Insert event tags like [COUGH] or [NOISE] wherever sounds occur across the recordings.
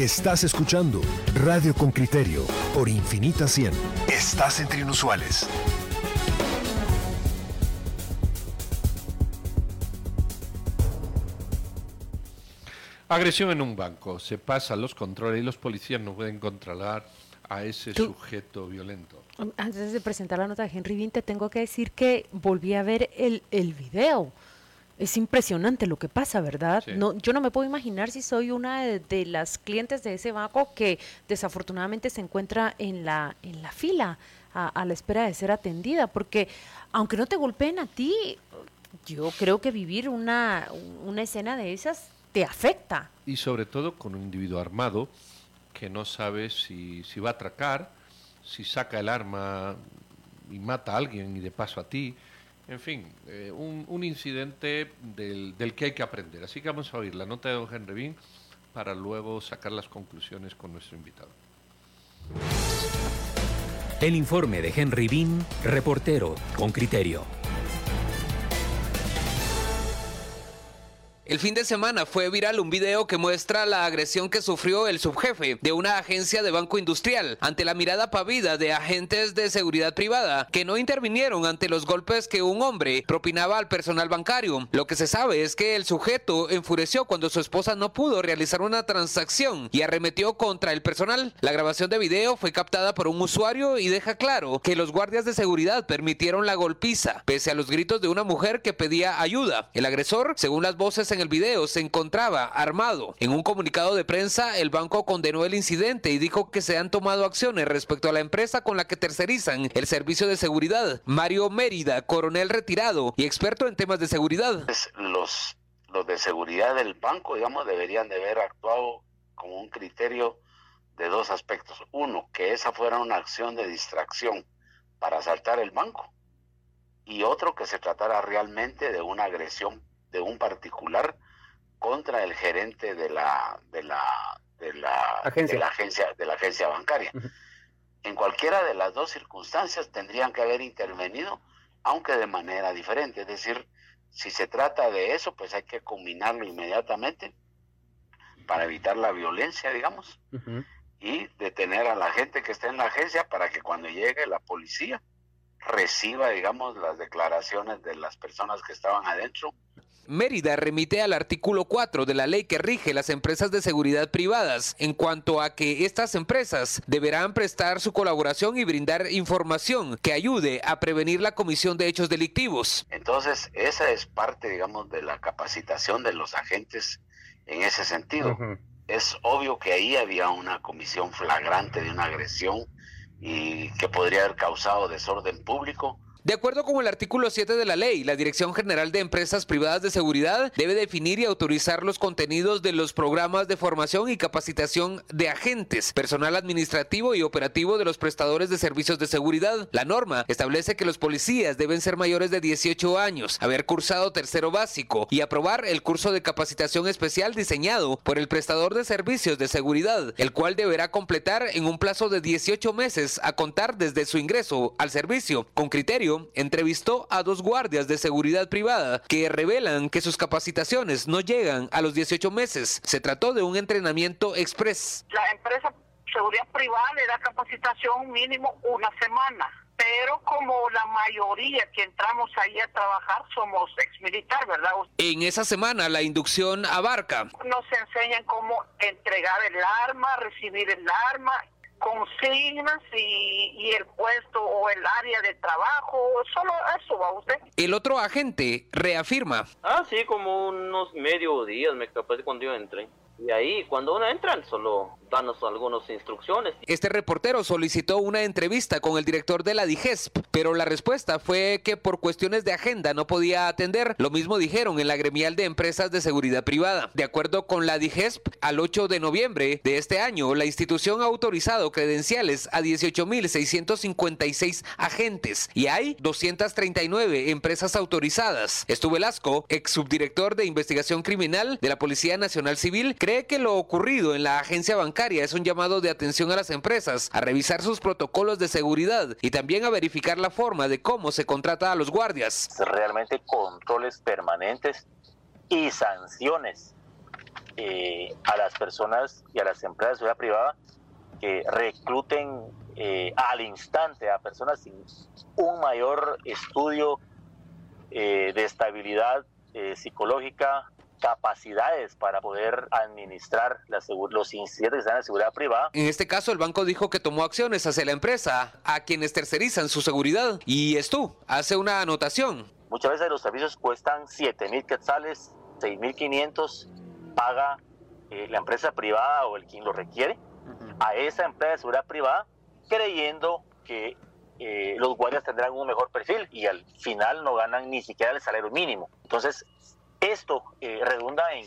Estás escuchando Radio con Criterio por Infinita 100. Estás entre inusuales. Agresión en un banco. Se pasan los controles y los policías no pueden controlar a ese sujeto violento. Antes de presentar la nota de Henry Bean, te tengo que decir que volví a ver el, el video. Es impresionante lo que pasa, ¿verdad? No, yo no me puedo imaginar si soy una de, las clientes de ese banco que desafortunadamente se encuentra en la, en la fila a, a la espera de ser atendida, porque aunque no te golpeen a ti, yo creo que vivir una, una escena de esas te afecta. Y sobre todo con un individuo armado que no sabe si, si va a atracar, si saca el arma y mata a alguien y de paso a ti. En fin, eh, un, incidente del, del, que hay que aprender. Así que vamos a oír la nota de don Henry Bean para luego sacar las conclusiones con nuestro invitado. El informe de Henry Bean, reportero con criterio. El fin de semana fue viral un video que muestra la agresión que sufrió el subjefe de una agencia de banco industrial ante la mirada pavida de agentes de seguridad privada que no intervinieron ante los golpes que un hombre propinaba al personal bancario. Lo que se sabe es que el sujeto enfureció cuando su esposa no pudo realizar una transacción y arremetió contra el personal. La grabación de video fue captada por un usuario y deja claro que los guardias de seguridad permitieron la golpiza, pese a los gritos de una mujer que pedía ayuda. El agresor, según las voces en el video se encontraba armado. En un comunicado de prensa, el banco condenó el incidente y dijo que se han tomado acciones respecto a la empresa con la que tercerizan el servicio de seguridad. Mario Mérida, coronel retirado y experto en temas de seguridad. Los, los de seguridad del banco, digamos, deberían de haber actuado con un criterio de dos aspectos. Uno, que esa fuera una acción de distracción para asaltar el banco. Y otro, que se tratara realmente de una agresión de un particular contra el gerente de la de la de la agencia de la agencia, de la agencia bancaria. En cualquiera de las dos circunstancias tendrían que haber intervenido, aunque de manera diferente. Es decir, si se trata de eso, pues hay que combinarlo inmediatamente para evitar la violencia, digamos, y detener a la gente que está en la agencia para que cuando llegue la policía reciba, digamos, las declaraciones de las personas que estaban adentro Mérida remite al artículo 4 de la ley que rige las empresas de seguridad privadas en cuanto a que estas empresas deberán prestar su colaboración y brindar información que ayude a prevenir la comisión de hechos delictivos. Entonces, esa es parte, digamos, de la capacitación de los agentes en ese sentido. Es obvio que ahí había una comisión flagrante de una agresión y que podría haber causado desorden público de acuerdo con el artículo 7 de la ley, la Dirección General de Empresas Privadas de Seguridad debe definir y autorizar los contenidos de los programas de formación y capacitación de agentes, personal administrativo y operativo de los prestadores de servicios de seguridad. La norma establece que los policías deben ser mayores de 18 años, haber cursado tercero básico y aprobar el curso de capacitación especial diseñado por el prestador de servicios de seguridad, el cual deberá completar en un plazo de 18 meses a contar desde su ingreso al servicio, con criterio entrevistó a dos guardias de seguridad privada que revelan que sus capacitaciones no llegan a los 18 meses. Se trató de un entrenamiento express. La empresa seguridad privada le da capacitación mínimo una semana pero como la mayoría que entramos ahí a trabajar somos exmilitar, ¿verdad? En esa semana la inducción abarca. Nos enseñan cómo entregar el arma, recibir el arma consignas y, y, el puesto o el área de trabajo, solo eso va usted. El otro agente reafirma. Ah, sí, como unos medio días me capaz cuando yo entré. Y ahí, cuando uno entra, solo Este reportero solicitó una entrevista con el director de la DIGESP, pero la respuesta fue que por cuestiones de agenda no podía atender. Lo mismo dijeron en la gremial de empresas de seguridad privada. De acuerdo con la DIGESP, al 8 de noviembre de este año, la institución ha autorizado credenciales a 18.656 agentes y hay 239 empresas autorizadas. Estuve Velasco, ex subdirector de investigación criminal de la Policía Nacional Civil, cree que lo ocurrido en la agencia bancaria es un llamado de atención a las empresas a revisar sus protocolos de seguridad y también a verificar la forma de cómo se contrata a los guardias. Realmente controles permanentes y sanciones eh, a las personas y a las empresas de seguridad privada que recluten eh, al instante a personas sin un mayor estudio de estabilidad psicológica, capacidades para poder administrar los incidentes que están en seguridad privada. En este caso, el banco dijo que tomó acciones hacia la empresa, a quienes tercerizan su seguridad. Y esto hace una anotación. Muchas veces los servicios cuestan 7 mil quetzales, 6 mil 500, paga eh, la empresa privada o el quien lo requiere a esa empresa de seguridad privada, creyendo que eh, los guardias tendrán un mejor perfil y al final no ganan ni siquiera el salario mínimo. Entonces, esto eh, redunda en,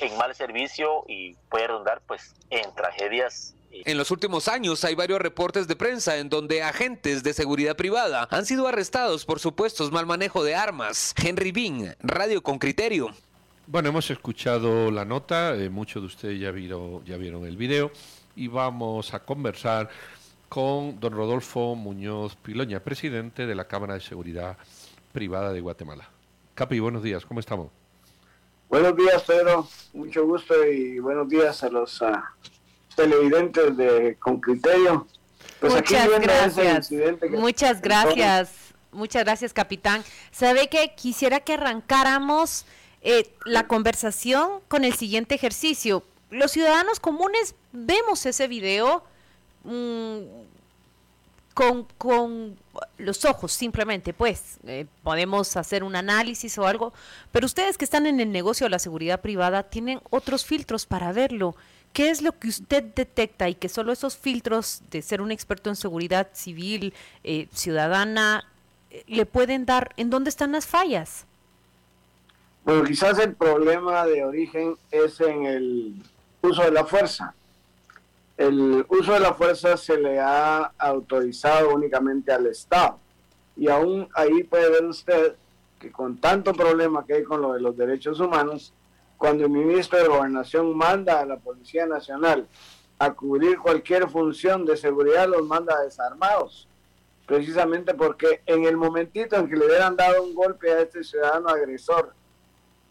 en, mal servicio y puede redundar pues en tragedias. Eh. En los últimos años hay varios reportes de prensa en donde agentes de seguridad privada han sido arrestados por supuestos mal manejo de armas. Henry Bean, Radio con Criterio. Bueno, hemos escuchado la nota, eh, muchos de ustedes ya, vieron, ya vieron el video y vamos a conversar con don Rodolfo Muñoz Piloña, presidente de la Cámara de Seguridad Privada de Guatemala. Capi, buenos días, ¿cómo estamos? Buenos días, Pedro, mucho gusto y buenos días a los ah, televidentes de Con Criterio. Pues Muchas gracias. Muchas gracias. Muchas gracias, capitán. ¿Sabe que quisiera que arrancáramos eh, la conversación con el siguiente ejercicio? Los ciudadanos comunes vemos ese video mm, con, con los ojos simplemente, pues eh, podemos hacer un análisis o algo, pero ustedes que están en el negocio de la seguridad privada tienen otros filtros para verlo. ¿Qué es lo que usted detecta y que solo esos filtros de ser un experto en seguridad civil, eh, ciudadana, eh, le pueden dar? ¿En dónde están las fallas? Bueno, quizás el problema de origen es en el uso de la fuerza el uso de la fuerza se le ha autorizado únicamente al Estado. Y aún ahí puede ver usted que con tanto problema que hay con lo de los derechos humanos, cuando el ministro de Gobernación manda a la Policía Nacional a cubrir cualquier función de seguridad, los manda desarmados. Precisamente porque en el momentito en que le hubieran dado un golpe a este ciudadano agresor,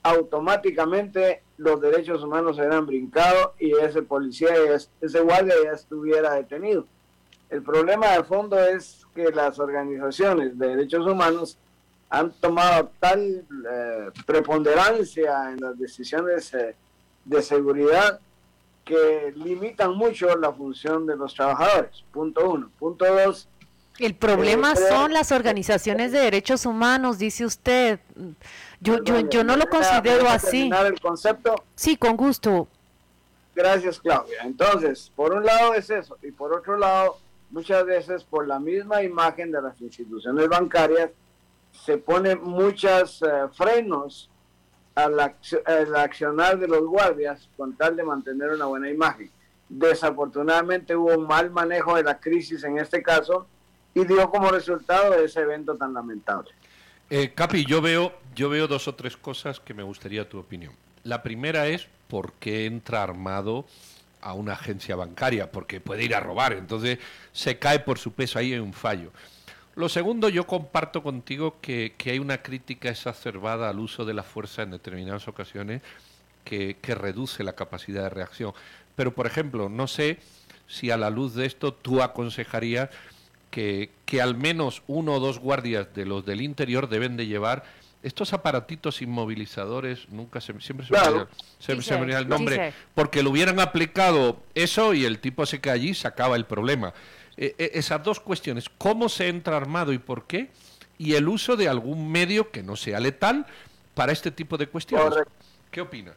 automáticamente los derechos humanos se hubieran brincado y ese policía, ese guardia ya estuviera detenido. El problema de fondo es que las organizaciones de derechos humanos han tomado tal eh, preponderancia en las decisiones eh, de seguridad que limitan mucho la función de los trabajadores. Punto uno. Punto dos. El problema eh, son las organizaciones de derechos humanos, dice usted. Yo, yo, yo no lo considero así. el concepto? Sí, con gusto. Gracias, Claudia. Entonces, por un lado es eso, y por otro lado, muchas veces por la misma imagen de las instituciones bancarias, se ponen muchos eh, frenos al, al accionar de los guardias con tal de mantener una buena imagen. Desafortunadamente hubo un mal manejo de la crisis en este caso y dio como resultado ese evento tan lamentable. Eh, Capi, yo veo, yo veo dos o tres cosas que me gustaría tu opinión. La primera es por qué entra armado a una agencia bancaria, porque puede ir a robar, entonces se cae por su peso, ahí hay un fallo. Lo segundo, yo comparto contigo que, hay una crítica exacerbada al uso de la fuerza en determinadas ocasiones que, que reduce la capacidad de reacción. Pero, por ejemplo, no sé si a la luz de esto tú aconsejarías que, al menos uno o dos guardias de los del interior deben de llevar estos aparatitos inmovilizadores, nunca se, siempre se, me, el nombre, porque lo hubieran aplicado eso y el tipo se cae allí, se acaba el problema. E, e, esas dos cuestiones, cómo se entra armado y por qué, y el uso de algún medio que no sea letal para este tipo de cuestiones. ¿Qué opinas?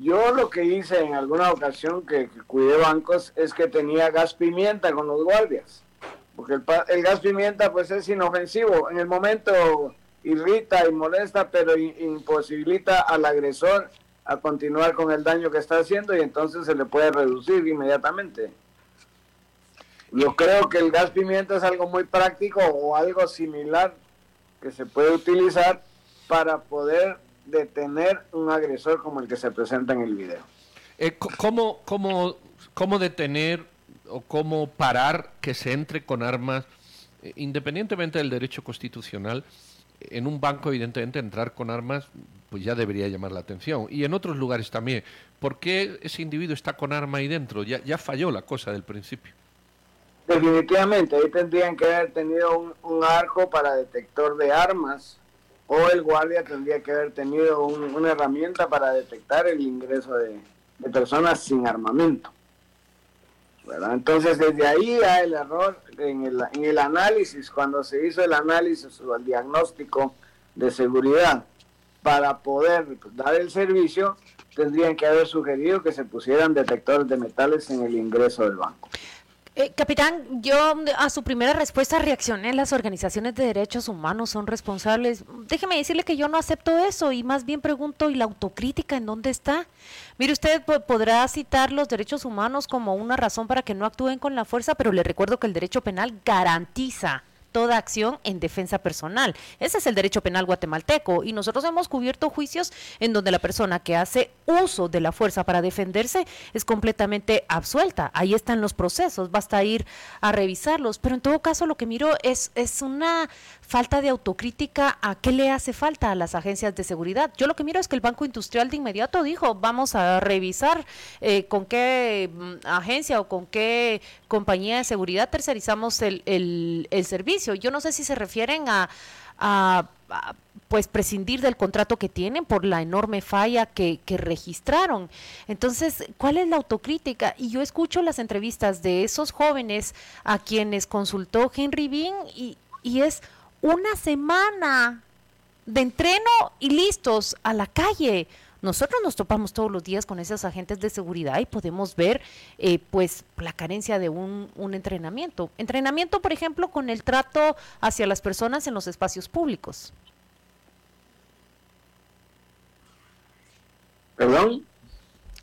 Yo lo que hice en alguna ocasión que, cuidé bancos es que tenía gas pimienta con los guardias, porque el, gas pimienta pues es inofensivo, en el momento irrita y molesta, pero imposibilita al agresor a continuar con el daño que está haciendo y entonces se le puede reducir inmediatamente. Yo creo que el gas pimienta es algo muy práctico o algo similar que se puede utilizar para poder detener un agresor como el que se presenta en el video. Eh, ¿cómo, cómo, ¿Cómo detener o cómo parar que se entre con armas, eh, independientemente del derecho constitucional? en un banco, evidentemente, entrar con armas pues ya debería llamar la atención. Y en otros lugares también. ¿Por qué ese individuo está con arma ahí dentro? Ya, ya falló la cosa del principio. Definitivamente, ahí tendrían que haber tenido un, arco para detector de armas o el guardia tendría que haber tenido una herramienta para detectar el ingreso de, personas sin armamento. Entonces, desde ahí hay el error en el análisis, cuando se hizo el análisis o el diagnóstico de seguridad para poder dar el servicio, tendrían que haber sugerido que se pusieran detectores de metales en el ingreso del banco. Eh, capitán, yo a su primera respuesta reaccioné, las organizaciones de derechos humanos son responsables. Déjeme decirle que yo no acepto eso y más bien pregunto, ¿y la autocrítica en dónde está? Mire, usted podrá citar los derechos humanos como una razón para que no actúen con la fuerza, pero le recuerdo que el derecho penal garantiza toda acción en defensa personal. Ese es el derecho penal guatemalteco y nosotros hemos cubierto juicios en donde la persona que hace uso de la fuerza para defenderse es completamente absuelta. Ahí están los procesos, basta ir a revisarlos, pero en todo caso lo que miro es, es una falta de autocrítica a qué le hace falta a las agencias de seguridad. Yo lo que miro es que el Banco Industrial de inmediato dijo, vamos a revisar eh, con qué mm, agencia o con qué compañía de seguridad tercerizamos el, el, servicio. Yo no sé si se refieren a, pues prescindir del contrato que tienen por la enorme falla que, que, registraron. Entonces, ¿cuál es la autocrítica? Y yo escucho las entrevistas de esos jóvenes a quienes consultó Henry Bean y, y es una semana de entreno y listos a la calle. Nosotros nos topamos todos los días con esos agentes de seguridad y podemos ver eh, pues la carencia de un, un, entrenamiento. Entrenamiento, por ejemplo, con el trato hacia las personas en los espacios públicos. ¿Perdón?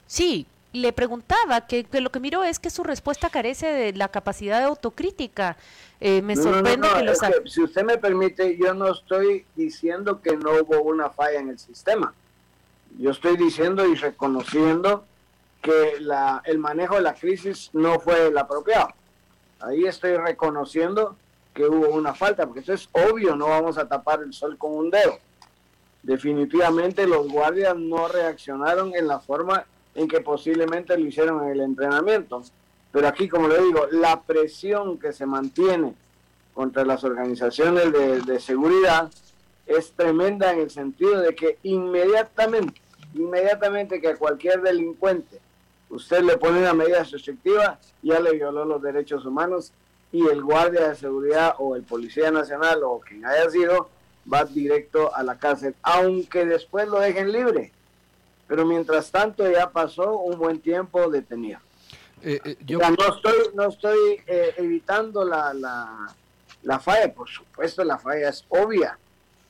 Sí, le preguntaba que, lo que miro es que su respuesta carece de la capacidad de autocrítica. Eh, me sorprende que los... si usted me permite, yo no estoy diciendo que no hubo una falla en el sistema. Yo estoy diciendo y reconociendo que la, el manejo de la crisis no fue el apropiado. Ahí estoy reconociendo que hubo una falta, porque eso es obvio, no vamos a tapar el sol con un dedo. Definitivamente los guardias no reaccionaron en la forma en que posiblemente lo hicieron en el entrenamiento. Pero aquí, como le digo, la presión que se mantiene contra las organizaciones de, seguridad es tremenda en el sentido de que inmediatamente, inmediatamente que a cualquier delincuente usted le pone una medida restrictiva, ya le violó los derechos humanos y el guardia de seguridad o el policía nacional o quien haya sido va directo a la cárcel, aunque después lo dejen libre pero mientras tanto ya pasó un buen tiempo detenido. Eh, eh, yo... no estoy, no estoy eh, evitando la, la, falla, por supuesto la falla es obvia.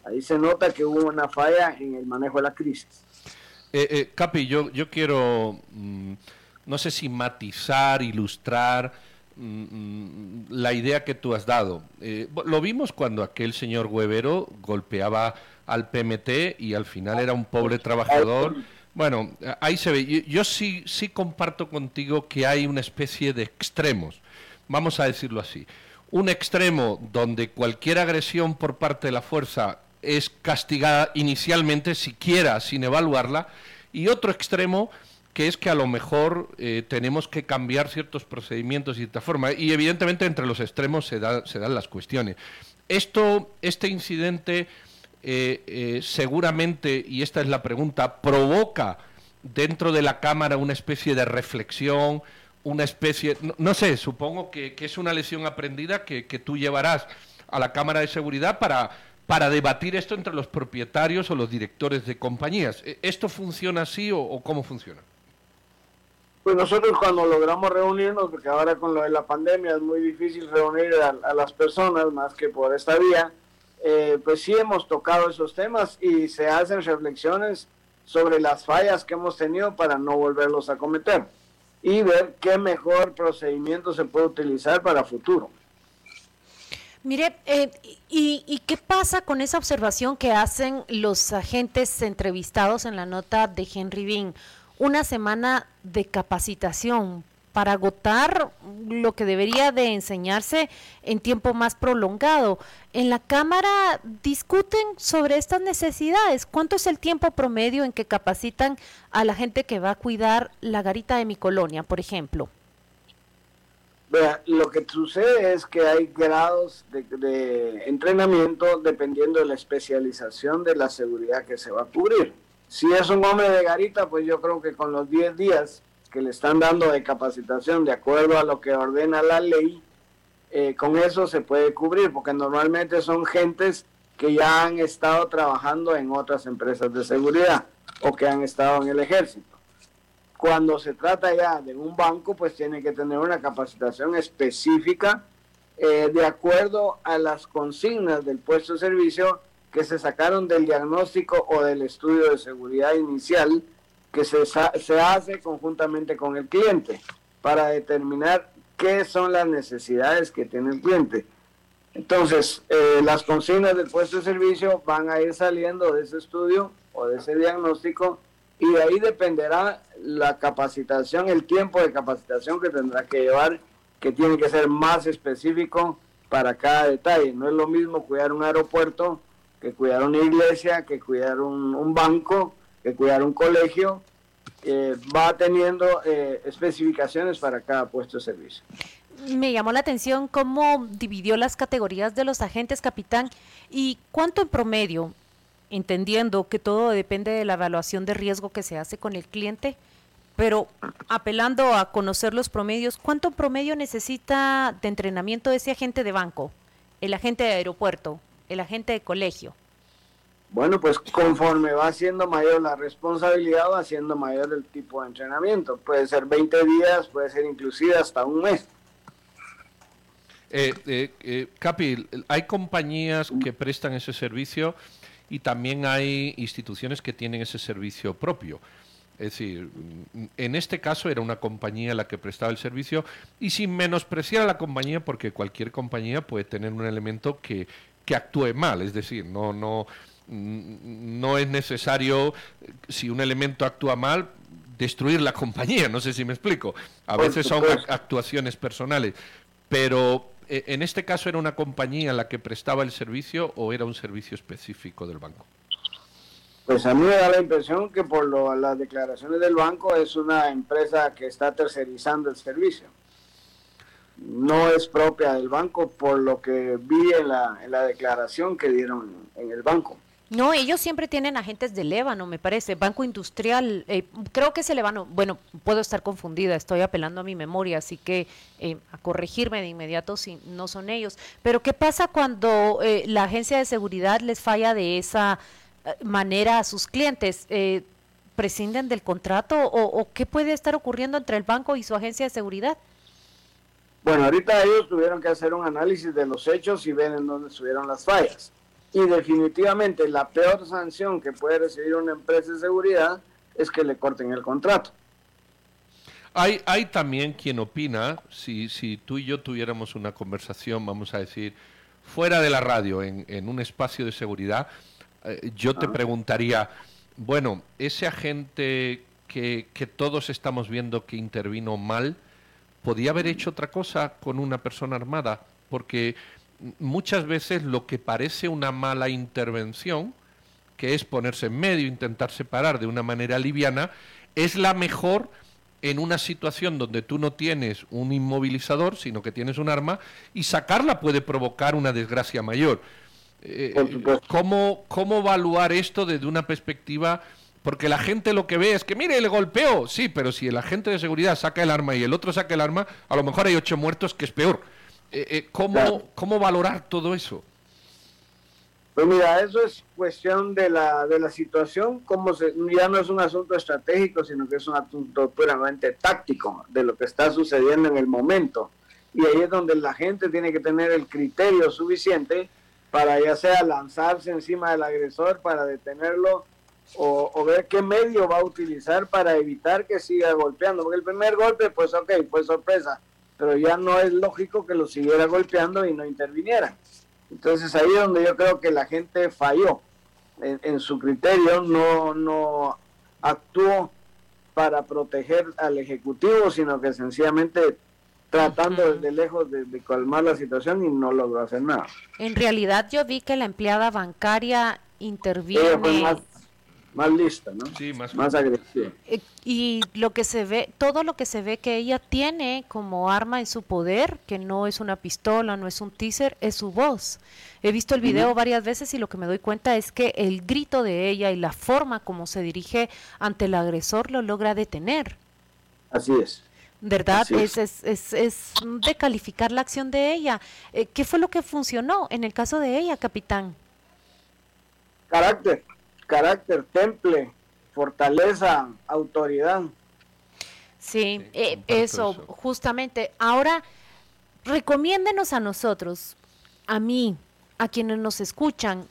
Ahí se nota que hubo una falla en el manejo de la crisis. Capi, yo, yo quiero, mm, no sé si matizar, ilustrar mm, mm, la idea que tú has dado. lo vimos cuando aquel señor Huevero golpeaba al PMT y al final era un pobre trabajador bueno, ahí se ve. Yo, sí, sí comparto contigo que hay una especie de extremos, vamos a decirlo así. Un extremo donde cualquier agresión por parte de la fuerza es castigada inicialmente, siquiera sin evaluarla, y otro extremo que es que a lo mejor eh, tenemos que cambiar ciertos procedimientos de esta forma. Y evidentemente entre los extremos se, da, se dan las cuestiones. Esto, este incidente eh, eh, seguramente, y esta es la pregunta, provoca dentro de la Cámara una especie de reflexión, una especie, no, sé, supongo que, es una lesión aprendida que, tú llevarás a la Cámara de Seguridad para, para debatir esto entre los propietarios o los directores de compañías. ¿E, ¿Esto funciona así o, cómo funciona? Pues nosotros cuando logramos reunirnos, porque ahora con lo de la pandemia es muy difícil reunir a las personas más que por esta vía, eh, pues sí hemos tocado esos temas y se hacen reflexiones sobre las fallas que hemos tenido para no volverlos a cometer y ver qué mejor procedimiento se puede utilizar para futuro. Mire, eh, y, y, qué pasa con esa observación que hacen los agentes entrevistados en la nota de Henry Bean? Una semana de capacitación para agotar lo que debería de enseñarse en tiempo más prolongado. En la Cámara discuten sobre estas necesidades. ¿Cuánto es el tiempo promedio en que capacitan a la gente que va a cuidar la garita de mi colonia, por ejemplo? Vea, lo que sucede es que hay grados de, entrenamiento dependiendo de la especialización de la seguridad que se va a cubrir. Si es un hombre de garita, pues yo creo que con los 10 días que le están dando de capacitación de acuerdo a lo que ordena la ley, eh, con eso se puede cubrir, porque normalmente son gentes que ya han estado trabajando en otras empresas de seguridad o que han estado en el ejército. Cuando se trata ya de un banco, pues tiene que tener una capacitación específica eh, de acuerdo a las consignas del puesto de servicio que se sacaron del diagnóstico o del estudio de seguridad inicial que se, se hace conjuntamente con el cliente para determinar qué son las necesidades que tiene el cliente. Entonces, eh, las consignas del puesto de servicio van a ir saliendo de ese estudio o de ese diagnóstico y de ahí dependerá la capacitación, el tiempo de capacitación que tendrá que llevar, que tiene que ser más específico para cada detalle. No es lo mismo cuidar un aeropuerto que cuidar una iglesia, que cuidar un, banco, que cuidar un colegio. va teniendo eh, especificaciones para cada puesto de servicio. Me llamó la atención cómo dividió las categorías de los agentes, capitán, y cuánto en promedio entendiendo que todo depende de la evaluación de riesgo que se hace con el cliente, pero apelando a conocer los promedios, ¿cuánto promedio necesita de entrenamiento ese agente de banco, el agente de aeropuerto, el agente de colegio? Bueno, pues conforme va siendo mayor la responsabilidad, va siendo mayor el tipo de entrenamiento. Puede ser 20 días, puede ser inclusive hasta un mes. Eh, eh, eh, Capi, hay compañías que prestan ese servicio y también hay instituciones que tienen ese servicio propio. Es decir, en este caso era una compañía la que prestaba el servicio y sin menospreciar a la compañía, porque cualquier compañía puede tener un elemento que, que actúe mal, es decir, no, no, no es necesario, si un elemento actúa mal, destruir la [LAUGHS] compañía, no sé si me explico. A veces son actuaciones personales, pero eh, ¿En este caso era una compañía la que prestaba el servicio o era un servicio específico del banco? Pues a mí me da la impresión que por las declaraciones del banco es una empresa que está tercerizando el servicio. No es propia del banco por lo que vi en la declaración que dieron en el banco. No, ellos siempre tienen agentes de Lébano, me parece, Banco Industrial, eh, creo que es el bueno, puedo estar confundida, estoy apelando a mi memoria, así que eh, a corregirme de inmediato si no son ellos. Pero ¿qué pasa cuando eh, la agencia de seguridad les falla de esa manera a sus clientes? ¿Prescinden del contrato o, o qué puede estar ocurriendo entre el banco y su agencia de seguridad? Bueno, ahorita ellos tuvieron que hacer un análisis de los hechos y ver en dónde estuvieron las fallas. Y definitivamente la peor sanción que puede recibir una empresa de seguridad es que le corten el contrato. Hay, hay también quien opina, si, si tú y yo tuviéramos una conversación, vamos a decir, fuera de la radio, en, en un espacio de seguridad, eh, yo te preguntaría, bueno, ese agente que, que todos estamos viendo que intervino mal, ¿podía haber hecho otra cosa con una persona armada? Porque muchas veces lo que parece una mala intervención, que es ponerse en medio, intentar separar de una manera liviana, es la mejor en una situación donde tú no tienes un inmovilizador, sino que tienes un arma, y sacarla puede provocar una desgracia mayor. Eh, ¿cómo, ¿Cómo evaluar esto desde una perspectiva? Porque la gente lo que ve es que, mire, le golpeó, sí, pero si el agente de seguridad saca el arma y el otro saca el arma, a lo mejor hay ocho muertos, que es peor. Eh, eh, ¿cómo, ¿Cómo valorar todo eso? Pues mira, eso es cuestión de la, de la situación, como se, ya no es un asunto estratégico, sino que es un asunto puramente táctico de lo que está sucediendo en el momento. Y ahí es donde la gente tiene que tener el criterio suficiente para ya sea lanzarse encima del agresor para detenerlo o, o, ver qué medio va a utilizar para evitar que siga golpeando. Porque el primer golpe, pues ok, fue sorpresa, pero ya no es lógico que lo siguiera golpeando y no interviniera. Entonces ahí es donde yo creo que la gente falló en, su criterio, no, no actuó para proteger al Ejecutivo, sino que sencillamente tratando desde lejos de, calmar la situación y no logró hacer nada. En realidad yo vi que la empleada bancaria interviene más lista, ¿no? Sí, más, más agresiva. Eh, y lo que se ve, todo lo que se ve que ella tiene como arma en su poder, que no es una pistola, no es un teaser, es su voz. He visto el video varias veces y lo que me doy cuenta es que el grito de ella y la forma como se dirige ante el agresor lo logra detener. Así es. ¿Verdad? es. Es, es, es, de calificar la acción de ella. Eh, ¿Qué fue lo que funcionó en el caso de ella, capitán? Carácter carácter, temple, fortaleza, autoridad. Sí, eh, eso, justamente. Ahora, recomiéndenos a nosotros, a mí, a quienes nos escuchan,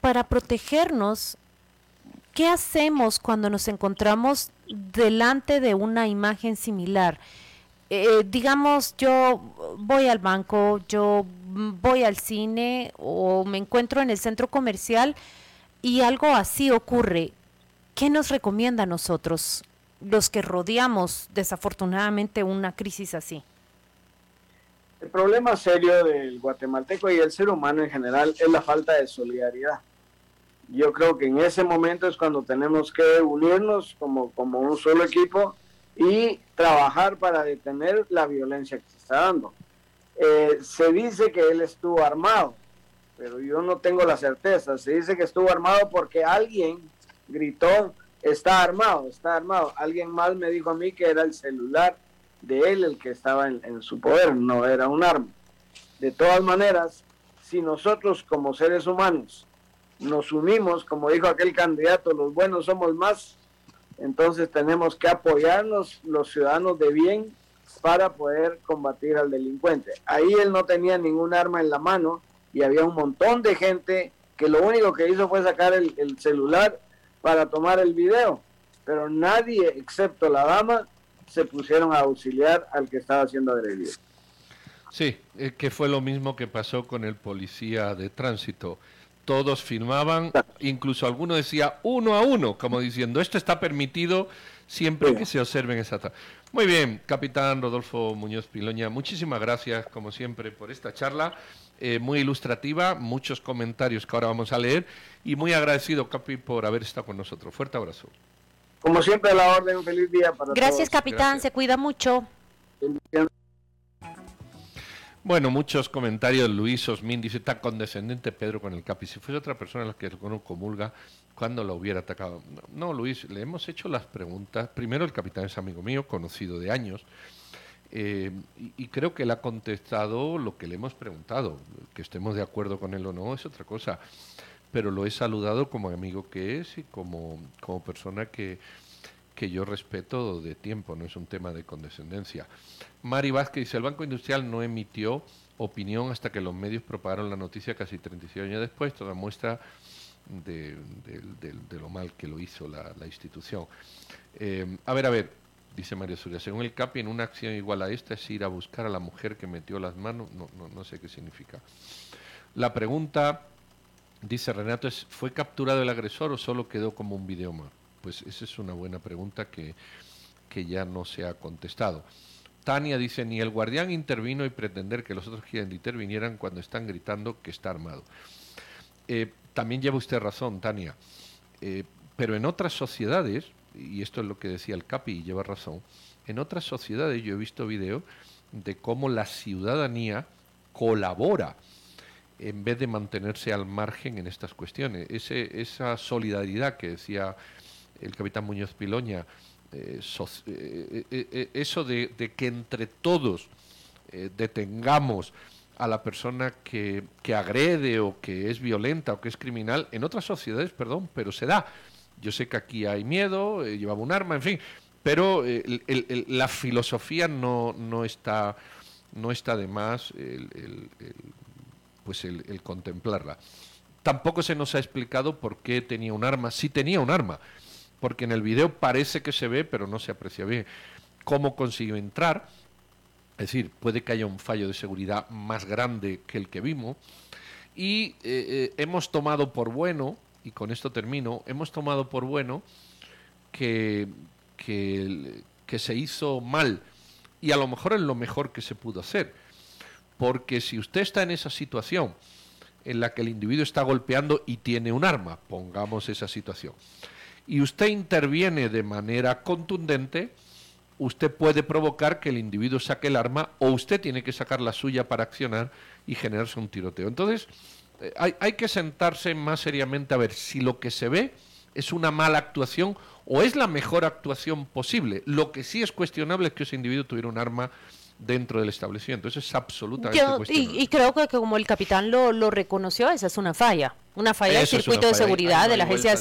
para protegernos, ¿qué hacemos cuando nos encontramos delante de una imagen similar? Eh, digamos, yo voy al banco, yo voy al cine o me encuentro en el centro comercial y algo así ocurre, ¿qué nos recomienda a nosotros, los que rodeamos desafortunadamente una crisis así? El problema serio del guatemalteco y el ser humano en general es la falta de solidaridad. Yo creo que en ese momento es cuando tenemos que unirnos como, como un solo equipo y trabajar para detener la violencia que se está dando. Eh, se dice que él estuvo armado pero yo no tengo la certeza. Se dice que estuvo armado porque alguien gritó, está armado, está armado. Alguien más me dijo a mí que era el celular de él el que estaba en, su poder, no era un arma. De todas maneras, si nosotros como seres humanos nos unimos, como dijo aquel candidato, los buenos somos más, entonces tenemos que apoyarnos los ciudadanos de bien para poder combatir al delincuente. Ahí él no tenía ningún arma en la mano, y había un montón de gente que lo único que hizo fue sacar el, celular para tomar el video, pero nadie, excepto la dama, se pusieron a auxiliar al que estaba siendo agredido. Sí, eh, que fue lo mismo que pasó con el policía de tránsito. Todos firmaban, incluso alguno decía uno a uno, como diciendo, esto está permitido siempre que se observen esa... Muy bien, capitán Rodolfo Muñoz Piloña, muchísimas gracias, como siempre, por esta charla. Eh, muy ilustrativa, muchos comentarios que ahora vamos a leer y muy agradecido, Capi, por haber estado con nosotros. Fuerte abrazo. Como siempre, a la orden, un feliz día para Gracias, capitán, se cuida mucho. Bueno, muchos comentarios. Luis Osmin dice, está condescendente Pedro con el Capi. Si fuese otra persona a la que no comulga, ¿cuándo lo hubiera atacado? no, Luis, le hemos hecho las preguntas. Primero, el capitán es amigo mío, conocido de años. Eh, y, creo que él ha contestado lo que le hemos preguntado. Que estemos de acuerdo con él o no es otra cosa. Pero lo he saludado como amigo que es y como, como persona que, que yo respeto de tiempo, no es un tema de condescendencia. Mari Vázquez dice, el Banco Industrial no emitió opinión hasta que los medios propagaron la noticia casi 36 años después, toda muestra de, lo mal que lo hizo la, institución. Eh, a ver, a ver, dice María Soria. Según el CAPI, en una acción igual a esta es ir a buscar a la mujer que metió las manos. No, no, no sé qué significa. La pregunta, dice Renato, es ¿fue capturado el agresor o solo quedó como un video más? Pues esa es una buena pregunta que, que ya no se ha contestado. Tania dice, ni el guardián intervino y pretender que los otros quienes intervinieran cuando están gritando que está armado. Eh, también lleva usted razón, Tania. Eh, pero en otras sociedades, y esto es lo que decía el Capi y lleva razón, en otras sociedades yo he visto videos de cómo la ciudadanía colabora en vez de mantenerse al margen en estas cuestiones. Esa solidaridad que decía el capitán Muñoz Piloña, eh, eh, eh, eso de, que entre todos detengamos a la persona que, que agrede o que es violenta o que es criminal, en otras sociedades, perdón, pero se da. Yo sé que aquí hay miedo, llevaba un arma, en fin, pero la filosofía no, no, está, no está de más pues el, contemplarla. Tampoco se nos ha explicado por qué tenía un arma. Sí tenía un arma, porque en el video parece que se ve, pero no se aprecia bien. ¿Cómo consiguió entrar? Es decir, puede que haya un fallo de seguridad más grande que el que vimos. Y eh, hemos tomado por bueno y con esto termino, hemos tomado por bueno que, que, que se hizo mal y a lo mejor es lo mejor que se pudo hacer. Porque si usted está en esa situación en la que el individuo está golpeando y tiene un arma, pongamos esa situación, y usted interviene de manera contundente, usted puede provocar que el individuo saque el arma o usted tiene que sacar la suya para accionar y generarse un tiroteo. Entonces, eh, hay, hay que sentarse más seriamente a ver si lo que se ve es una mala actuación o es la mejor actuación posible. Lo que sí es cuestionable es que ese individuo tuviera un arma dentro del establecimiento. Eso es absolutamente cuestionable. Y, y, creo que como el capitán lo, lo reconoció, esa es una falla. Una falla del circuito de seguridad de la agencia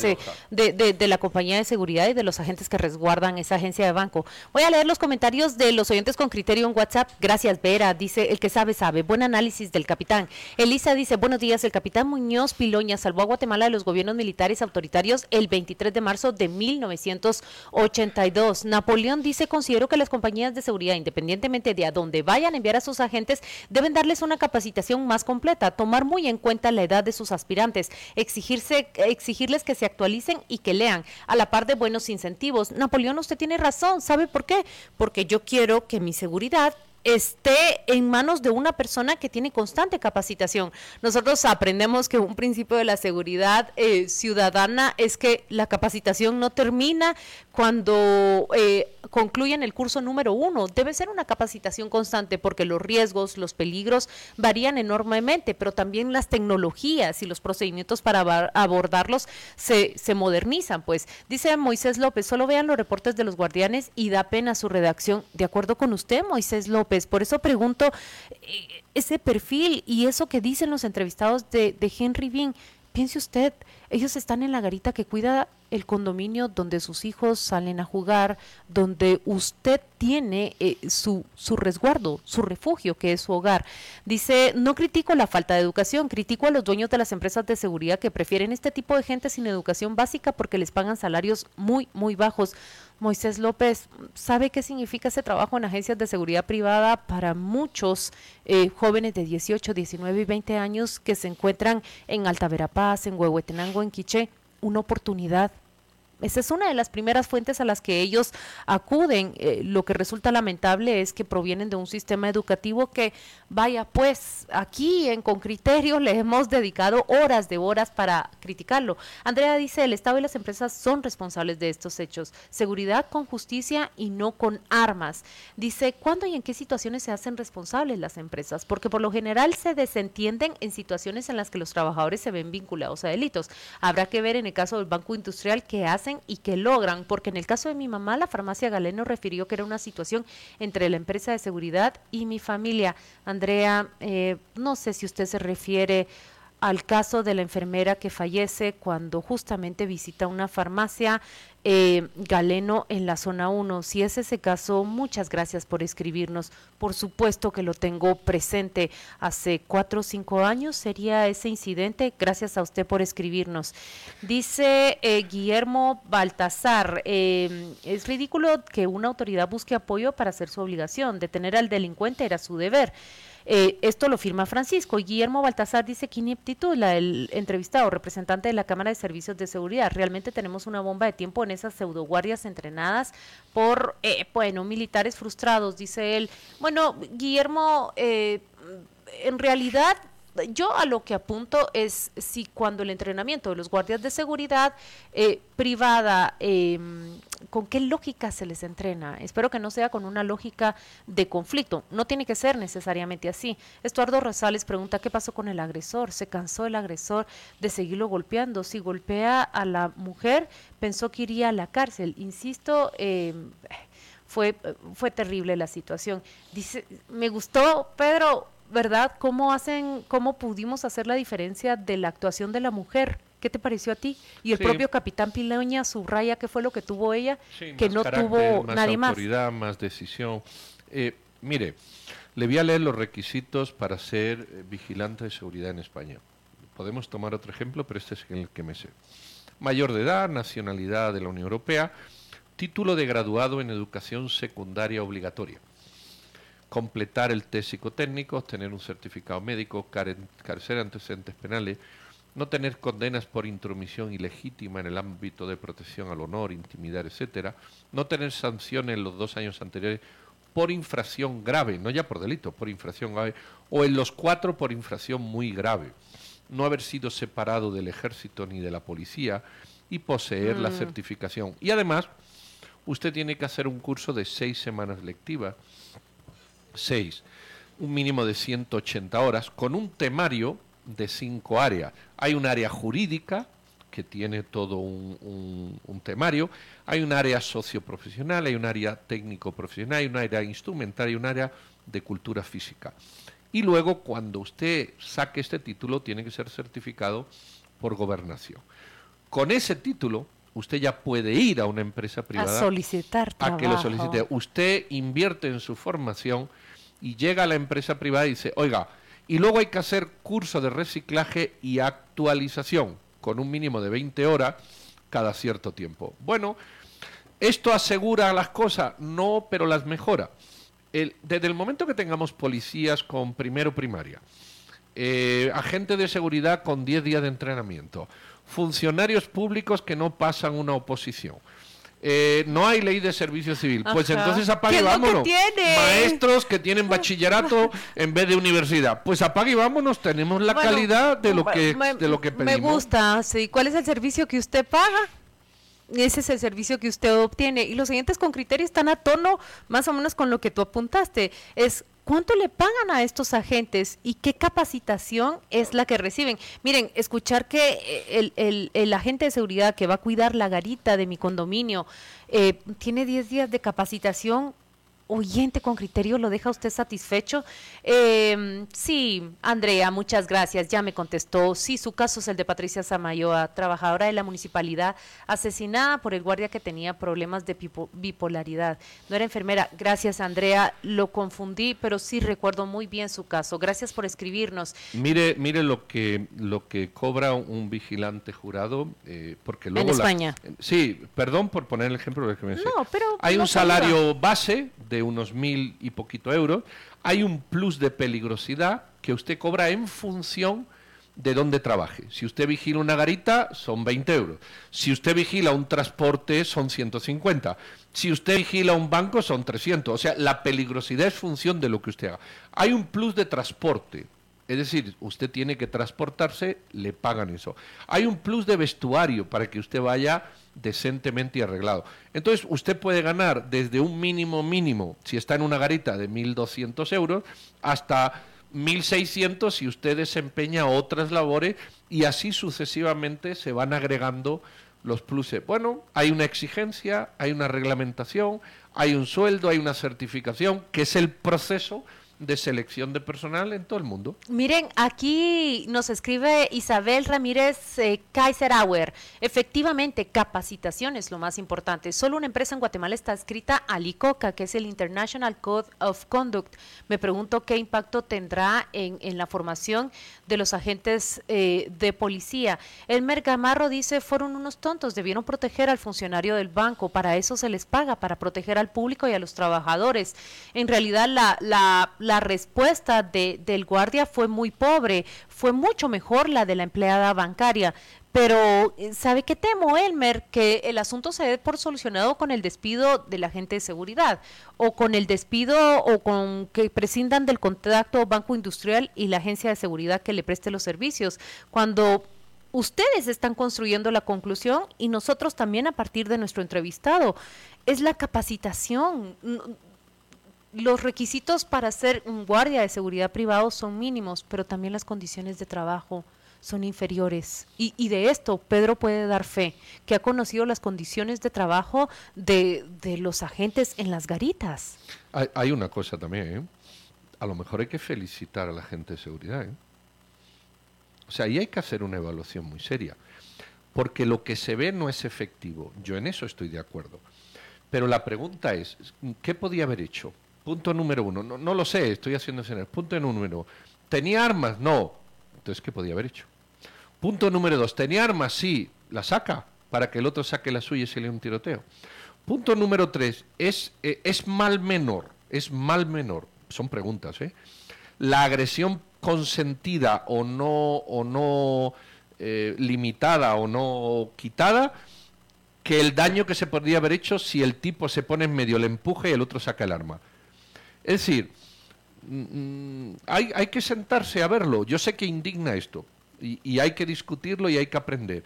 de, de, la compañía de seguridad y de los agentes que resguardan esa agencia de banco. Voy a leer los comentarios de los oyentes con criterio en WhatsApp. Gracias, Vera. Dice, el que sabe, sabe. Buen análisis del capitán. Elisa dice, buenos días. El capitán Muñoz Piloña salvó a Guatemala de los gobiernos militares autoritarios el 23 de marzo de 1982. Napoleón dice, considero que las compañías de seguridad, independientemente de a dónde vayan a enviar a sus agentes, deben darles una capacitación más completa, tomar muy en cuenta la edad de sus aspirantes exigirse, exigirles que se actualicen y que lean, a la par de buenos incentivos. Napoleón, usted tiene razón, ¿sabe por qué? Porque yo quiero que mi seguridad esté en manos de una persona que tiene constante capacitación. Nosotros aprendemos que un principio de la seguridad eh, ciudadana es que la capacitación no termina cuando eh, concluyen el curso número uno. Debe ser una capacitación constante porque los riesgos, los peligros varían enormemente, pero también las tecnologías y los procedimientos para abordarlos se, se modernizan. Pues dice Moisés López, solo vean los reportes de los guardianes y da pena su redacción. De acuerdo con usted, Moisés López. Por eso pregunto, eh, ese perfil y eso que dicen los entrevistados de, de Henry Bean, piense usted, ellos están en la garita que cuida el condominio donde sus hijos salen a jugar, donde usted tiene eh, su, su resguardo, su refugio, que es su hogar. Dice, no critico la falta de educación, critico a los dueños de las empresas de seguridad que prefieren este tipo de gente sin educación básica porque les pagan salarios muy, muy bajos. Moisés López, ¿sabe qué significa ese trabajo en agencias de seguridad privada para muchos eh, jóvenes de 18, 19 y 20 años que se encuentran en Alta Verapaz, en Huehuetenango, en Quiché? Una oportunidad esa es una de las primeras fuentes a las que ellos acuden. Eh, lo que resulta lamentable es que provienen de un sistema educativo que, vaya, pues aquí en Con Criterio le hemos dedicado horas de horas para criticarlo. Andrea dice, el Estado y las empresas son responsables de estos hechos. Seguridad con justicia y no con armas. Dice, ¿cuándo y en qué situaciones se hacen responsables las empresas? Porque por lo general se desentienden en situaciones en las que los trabajadores se ven vinculados a delitos. Habrá que ver en el caso del Banco Industrial qué hacen y que logran, porque en el caso de mi mamá, la farmacia Galeno refirió que era una situación entre la empresa de seguridad y mi familia. Andrea, eh, no sé si usted se refiere al caso de la enfermera que fallece cuando justamente visita una farmacia eh, Galeno en la zona 1. Si es ese caso, muchas gracias por escribirnos. Por supuesto que lo tengo presente. Hace cuatro o cinco años sería ese incidente. Gracias a usted por escribirnos. Dice eh, Guillermo Baltasar, eh, es ridículo que una autoridad busque apoyo para hacer su obligación. Detener al delincuente era su deber. Eh, esto lo firma Francisco. Guillermo Baltasar dice que ineptitud, la del entrevistado, representante de la Cámara de Servicios de Seguridad. Realmente tenemos una bomba de tiempo en esas pseudoguardias entrenadas por, eh, bueno, militares frustrados, dice él. Bueno, Guillermo, eh, en realidad yo a lo que apunto es si cuando el entrenamiento de los guardias de seguridad eh, privada, em, ¿con qué lógica se les entrena? Espero que no sea con una lógica de conflicto. No tiene que ser necesariamente así. Estuardo Rosales pregunta qué pasó con el agresor. ¿Se cansó el agresor de seguirlo golpeando? Si golpea a la mujer, pensó que iría a la cárcel. Insisto, em, fue, fue terrible la situación. Dice, me gustó, Pedro, ¿verdad? ¿Cómo hacen, cómo pudimos hacer la diferencia de la actuación de la mujer? ¿Qué te pareció a ti? Y el propio capitán Pileña subraya qué fue lo que tuvo ella, que no tuvo más nadie autoridad, más. decisión. Eh, mire, le voy a leer los requisitos para ser eh, vigilante de seguridad en España. Podemos tomar otro ejemplo, pero este es el que me sé. Mayor de edad, nacionalidad de la Unión Europea, título de graduado en educación secundaria obligatoria completar el test psicotécnico, obtener un certificado médico, carecer antecedentes penales, no tener condenas por intromisión ilegítima en el ámbito de protección al honor, intimidad, etcétera, no tener sanciones en los dos años anteriores por infracción grave, no ya por delito, por infracción grave, o en los cuatro por infracción muy grave, no haber sido separado del ejército ni de la policía y poseer la Mm. certificación. Y además, usted tiene que hacer un curso de seis semanas lectivas, seis, un mínimo de 180 horas, con un temario de cinco áreas. Hay un área jurídica, que tiene todo un, un- temario, hay un área socioprofesional, hay un área técnico-profesional, hay un área instrumental, hay un área de cultura física. Y luego, cuando usted saque este título, tiene que ser certificado por gobernación. Con ese título, usted ya puede ir a una empresa privada A solicitar a que lo solicite. Usted invierte en su formación y llega a la empresa privada y dice, oiga, y luego hay que hacer curso de reciclaje y actualización con un mínimo de 20 horas cada cierto tiempo. Bueno, ¿esto asegura las cosas? No, pero las mejora. El- desde el momento que tengamos policías con primero primaria, eh, agentes de seguridad con 10 días de entrenamiento, funcionarios públicos que no pasan una oposición. eh, no hay ley de servicio civil. Pues entonces ¿Qué apague y que vámonos. Maestros que tienen bachillerato en vez de universidad. Pues apague y vámonos. Tenemos la Bueno, calidad de lo que, me, de lo que me pedimos. gusta, sí. ¿Cuál es el servicio que usted paga? Ese es el servicio que usted obtiene. Y los siguientes con criterio están a tono más o menos con lo que tú apuntaste. Es cuánto le pagan a estos agentes y qué capacitación es la que reciben. Miren, escuchar que eh, el, el- el agente de seguridad que va a cuidar la garita de mi condominio eh, tiene 10 días de capacitación oyente con criterio lo deja usted satisfecho? Eh, sí, Andrea, muchas gracias. Ya me contestó. Sí, su caso es el de Patricia Samayoa, trabajadora de la municipalidad, asesinada por el guardia que tenía problemas de bipolaridad. No era enfermera. Gracias, Andrea. Lo confundí, pero sí recuerdo muy bien su caso. Gracias por escribirnos. Mire, mire lo que lo que cobra un vigilante jurado, eh, porque luego la- España. sí, perdón por poner el ejemplo de que me sé. No, pero hay no un salario base de unos mil y poquito euros, hay un plus de peligrosidad que usted cobra en función de dónde trabaje. Si usted vigila una garita, son 20 euros. Si usted vigila un transporte, son 150. Si usted vigila un banco, son 300. O sea, la peligrosidad es función de lo que usted haga. Hay un plus de transporte. Es decir, usted tiene que transportarse, le pagan eso. Hay un plus de vestuario para que usted vaya decentemente y arreglado. Entonces, usted puede ganar desde un mínimo mínimo, si está en una garita de 1.200 euros, hasta 1.600 si usted desempeña otras labores y así sucesivamente se van agregando los pluses. Bueno, hay una exigencia, hay una reglamentación, hay un sueldo, hay una certificación, que es el proceso de selección de personal en todo el mundo. Miren, aquí nos escribe Isabel Ramírez eh, Kaiserauer. Efectivamente, capacitación es lo más importante. Solo una empresa en Guatemala está escrita al ICOCA, que es el International Code of Conduct. Me pregunto qué impacto tendrá en, en la formación de los agentes eh, de policía. Elmer Gamarro dice, fueron unos tontos, debieron proteger al funcionario del banco, para eso se les paga, para proteger al público y a los trabajadores. En realidad, la, la respuesta de, del guardia fue muy pobre, fue mucho mejor la de la empleada bancaria. Pero, eh, ¿sabe qué temo, Elmer? Que el asunto se dé por solucionado con el despido del agente de seguridad, o con el despido, o con que prescindan del contacto Banco Industrial y la agencia de seguridad que le preste los servicios. Cuando ustedes están construyendo la conclusión y nosotros también a partir de nuestro entrevistado, es la capacitación. Los requisitos para ser un guardia de seguridad privado son mínimos, pero también las condiciones de trabajo son inferiores. Y, y de esto Pedro puede dar fe, que ha conocido las condiciones de trabajo de, de los agentes en las garitas. Hay, hay una cosa también, ¿eh? A lo mejor hay que felicitar a la gente de seguridad, ¿eh? O sea, ahí hay que hacer una evaluación muy seria. Porque lo que se ve no es efectivo. Yo en eso estoy de acuerdo. Pero la pregunta es, ¿qué podía haber hecho? Punto número uno. No, no lo sé, estoy haciendo escenas. Punto número uno. ¿Tenía armas? No. Entonces, ¿qué podía haber hecho? Punto número dos. ¿Tenía armas? Sí. ¿La saca? Para que el otro saque la suya y se le un tiroteo. Punto número tres. ¿Es, eh, ¿Es mal menor? ¿Es mal menor? Son preguntas, ¿eh? La agresión consentida o no, o no eh, limitada o no quitada que el daño que se podría haber hecho si el tipo se pone en medio, le empuje y el otro saca el arma. Es decir, mm, hay, hay, que sentarse a verlo. Yo sé que indigna esto y, hay que discutirlo y hay que aprender.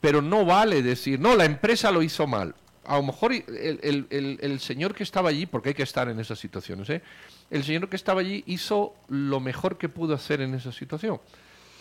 Pero no vale decir, no, la empresa lo hizo mal. A lo mejor el, el, señor que estaba allí, porque hay que estar en esas situaciones, ¿eh? el señor que estaba allí hizo lo mejor que pudo hacer en esa situación.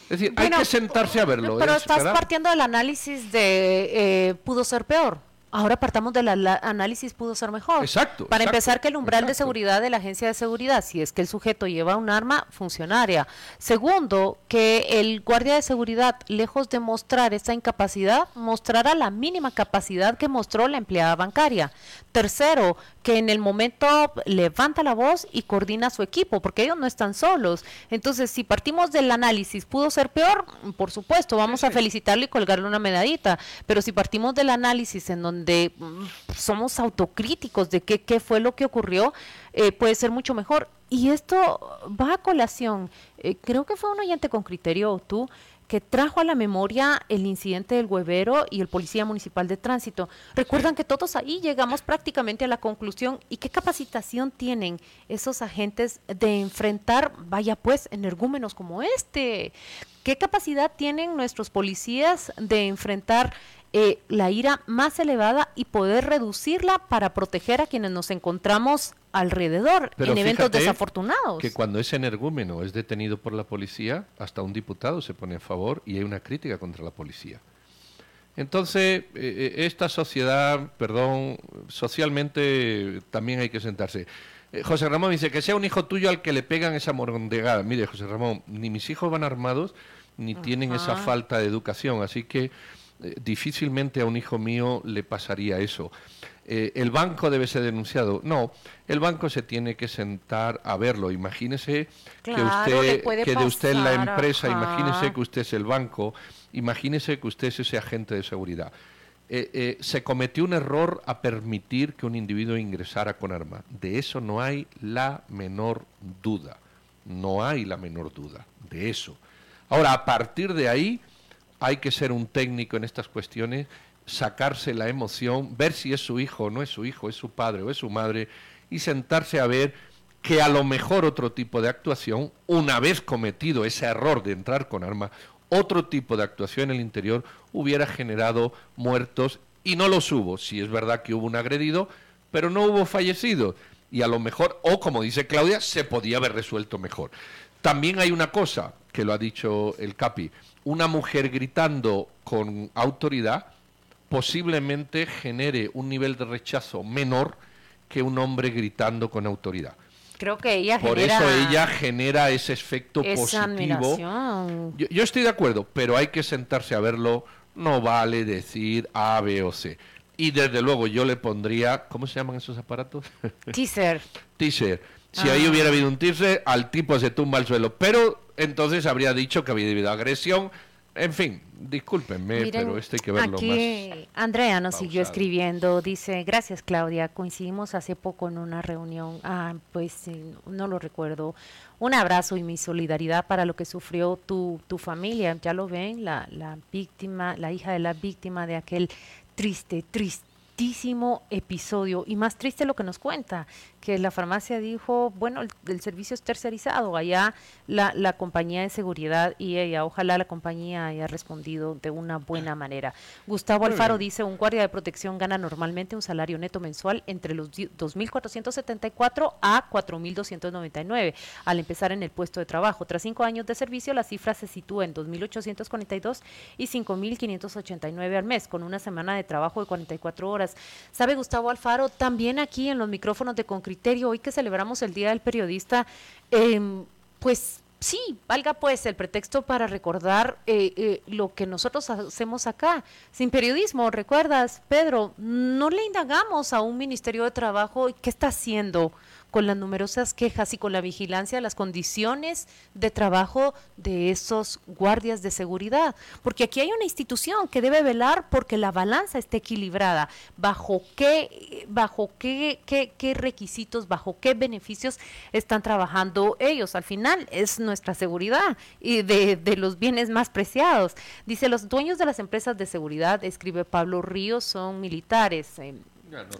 Es decir, hay que sentarse a verlo. Pero estás partiendo del análisis de eh, pudo ser peor. Ahora partamos del análisis pudo ser mejor. Exacto. Para empezar, que el umbral de seguridad de la agencia de seguridad, si es que el sujeto lleva un arma funcionaria. Segundo, que el guardia de seguridad, lejos de mostrar esa incapacidad, mostrará la mínima capacidad que mostró la empleada bancaria. Tercero, que en el momento levanta la voz y coordina a su equipo, porque ellos no están solos. Entonces, si partimos del análisis, pudo ser peor, por supuesto, vamos a felicitarle y colgarle una medallita, pero si partimos del análisis en donde mm, somos autocríticos de qué, qué fue lo que ocurrió, eh, puede ser mucho mejor. Y esto va a colación, eh, creo que fue un oyente con criterio, tú, que trajo a la memoria el incidente del huevero y el policía municipal de tránsito. Recuerdan que todos ahí llegamos prácticamente a la conclusión y qué capacitación tienen esos agentes de enfrentar, vaya pues, energúmenos como este. ¿Qué capacidad tienen nuestros policías de enfrentar eh, la ira más elevada y poder reducirla para proteger a quienes nos encontramos alrededor en eventos desafortunados. Que cuando ese energúmeno es detenido por la policía, hasta un diputado se pone a favor y hay una crítica contra la policía. Entonces, eh, eh, esta sociedad, perdón, socialmente también hay que sentarse. José Ramón dice que sea un hijo tuyo al que le pegan esa morondegada. Mire, José Ramón, ni mis hijos van armados ni tienen esa falta de educación, así que eh, difícilmente a un hijo mío le pasaría eso. Eh, ¿El banco debe ser denunciado? No, el banco se tiene que sentar a verlo. Imagínese que usted que de usted la empresa, imagínese que usted es el banco, imagínese que usted es ese agente de seguridad. Eh, se cometió un error a permitir que un individuo ingresara con arma. De eso no hay la menor duda. No hay la menor duda de eso. Ahora, a partir de ahí, hay que ser un técnico en estas cuestiones, sacarse la emoción, ver si es su hijo o no es su hijo, es su padre o es su madre, y sentarse a ver que a lo mejor otro tipo de actuación, una vez cometido ese error de entrar con arma, otro tipo de actuación en el interior hubiera generado muertos y no los hubo. Si es verdad que hubo un agredido, pero no hubo fallecidos. Y a lo mejor, o como dice Claudia, se podía haber resuelto mejor. También hay una cosa que lo ha dicho el Capi, una mujer gritando con autoridad posiblemente genere un nivel de rechazo menor que un hombre gritando con autoridad. Creo que ella Por eso ella genera ese efecto positivo. Yo, yo, estoy de acuerdo, pero hay que sentarse a verlo. No vale decir A, B o C. Y desde luego yo le pondría, ¿cómo se llaman esos aparatos? [LAUGHS] Teaser. teaser. Si ahí hubiera habido un teaser, al tipo se tumba al suelo. Pero entonces habría dicho que había debido agresión. En fin, discúlpenme, pero esto hay que verlo aquí Andrea nos siguió escribiendo, dice, gracias Claudia, coincidimos hace poco en una reunión, ah, pues no lo recuerdo. Un abrazo y mi solidaridad para lo que sufrió tu, tu familia. Ya lo ven, la, la víctima, la hija de la víctima de aquel triste, triste episodio y más triste lo que nos cuenta, que la farmacia dijo, bueno, el, servicio es tercerizado, allá la, la, compañía de seguridad y ella, ojalá la compañía haya respondido de una buena manera. Gustavo Alfaro dice, un guardia de protección gana normalmente un salario neto mensual entre los 2.474 a 4.299 al empezar en el puesto de trabajo. Tras cinco años de servicio, la cifra se sitúa en 2.842 y 5.589 al mes, con una semana de trabajo de 44 horas. ¿Sabe Gustavo Alfaro? También aquí en los micrófonos de Concreto criterio, hoy que celebramos el Día del Periodista, em, pues sí, valga pues el pretexto para recordar eh, eh, lo que nosotros hacemos acá. Sin periodismo, ¿recuerdas, Pedro? No le indagamos a un Ministerio de Trabajo qué está haciendo con las numerosas quejas y con la vigilancia de las condiciones de trabajo de esos guardias de seguridad. Porque aquí hay una institución que debe velar porque la balanza esté equilibrada. ¿Bajo qué, bajo qué, qué, qué requisitos, bajo qué beneficios están trabajando ellos? Al final es nuestra seguridad y de, de los bienes más preciados. Dice, los dueños de las empresas de seguridad, escribe Pablo Ríos, son militares. Eh,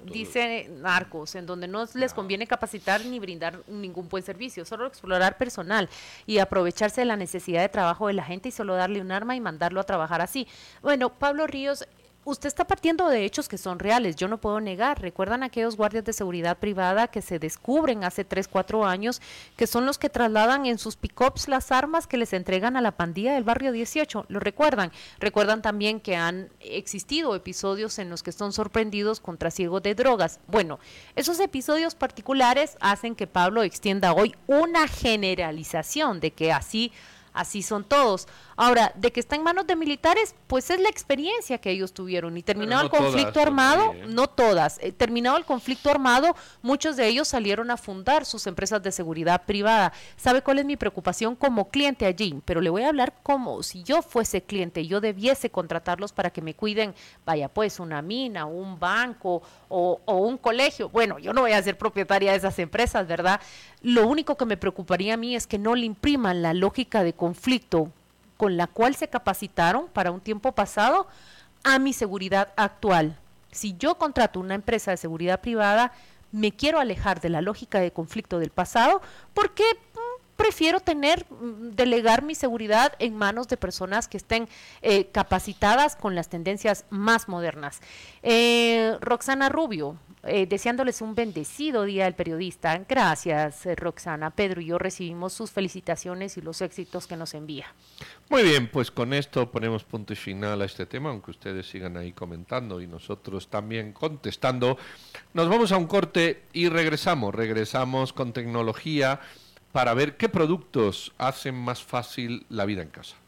dice narcos, en donde no les conviene capacitar ni brindar ningún buen servicio, solo explorar personal y aprovecharse de la necesidad de trabajo de la gente y solo darle un arma y mandarlo a trabajar así. Bueno, Pablo Ríos usted está partiendo de hechos que son reales, yo no puedo negar. ¿Recuerdan aquellos guardias de seguridad privada que se descubren hace 3, 4 años, que son los que trasladan en sus pick-ups las armas que les entregan a la pandilla del barrio 18? ¿Lo recuerdan? Recuerdan también que han existido episodios en los que son sorprendidos con trasiego de drogas. Bueno, esos episodios particulares hacen que Pablo extienda hoy una generalización de que así así son todos. Ahora, de que está en manos de militares, pues es la experiencia que ellos tuvieron. Y terminado el conflicto armado, ¿eh? no todas, eh, terminado el conflicto armado, muchos de ellos salieron a fundar sus empresas de seguridad privada. ¿Sabe cuál es mi preocupación como cliente allí? Pero le voy a hablar como si yo fuese cliente, y yo debiese contratarlos para que me cuiden, vaya pues, una mina, un banco o, o un colegio. Bueno, yo no voy a ser propietaria de esas empresas, ¿verdad? Lo único que me preocuparía a mí es que no le impriman la lógica de conflicto con la cual se capacitaron para un tiempo pasado a mi seguridad actual. Si yo contrato una empresa de seguridad privada, me quiero alejar de la lógica de conflicto del pasado porque mm, prefiero tener, mm, delegar mi seguridad en manos de personas que estén eh, capacitadas con las tendencias más modernas. Eh, Roxana Rubio, eh, deseándoles un bendecido día al periodista. Gracias, eh, Roxana. Pedro y yo recibimos sus felicitaciones y los éxitos que nos envía. Muy bien, pues con esto ponemos punto y final a este tema, aunque ustedes sigan ahí comentando y nosotros también contestando. Nos vamos a un corte y regresamos. Regresamos con tecnología para ver qué productos hacen más fácil la vida en casa.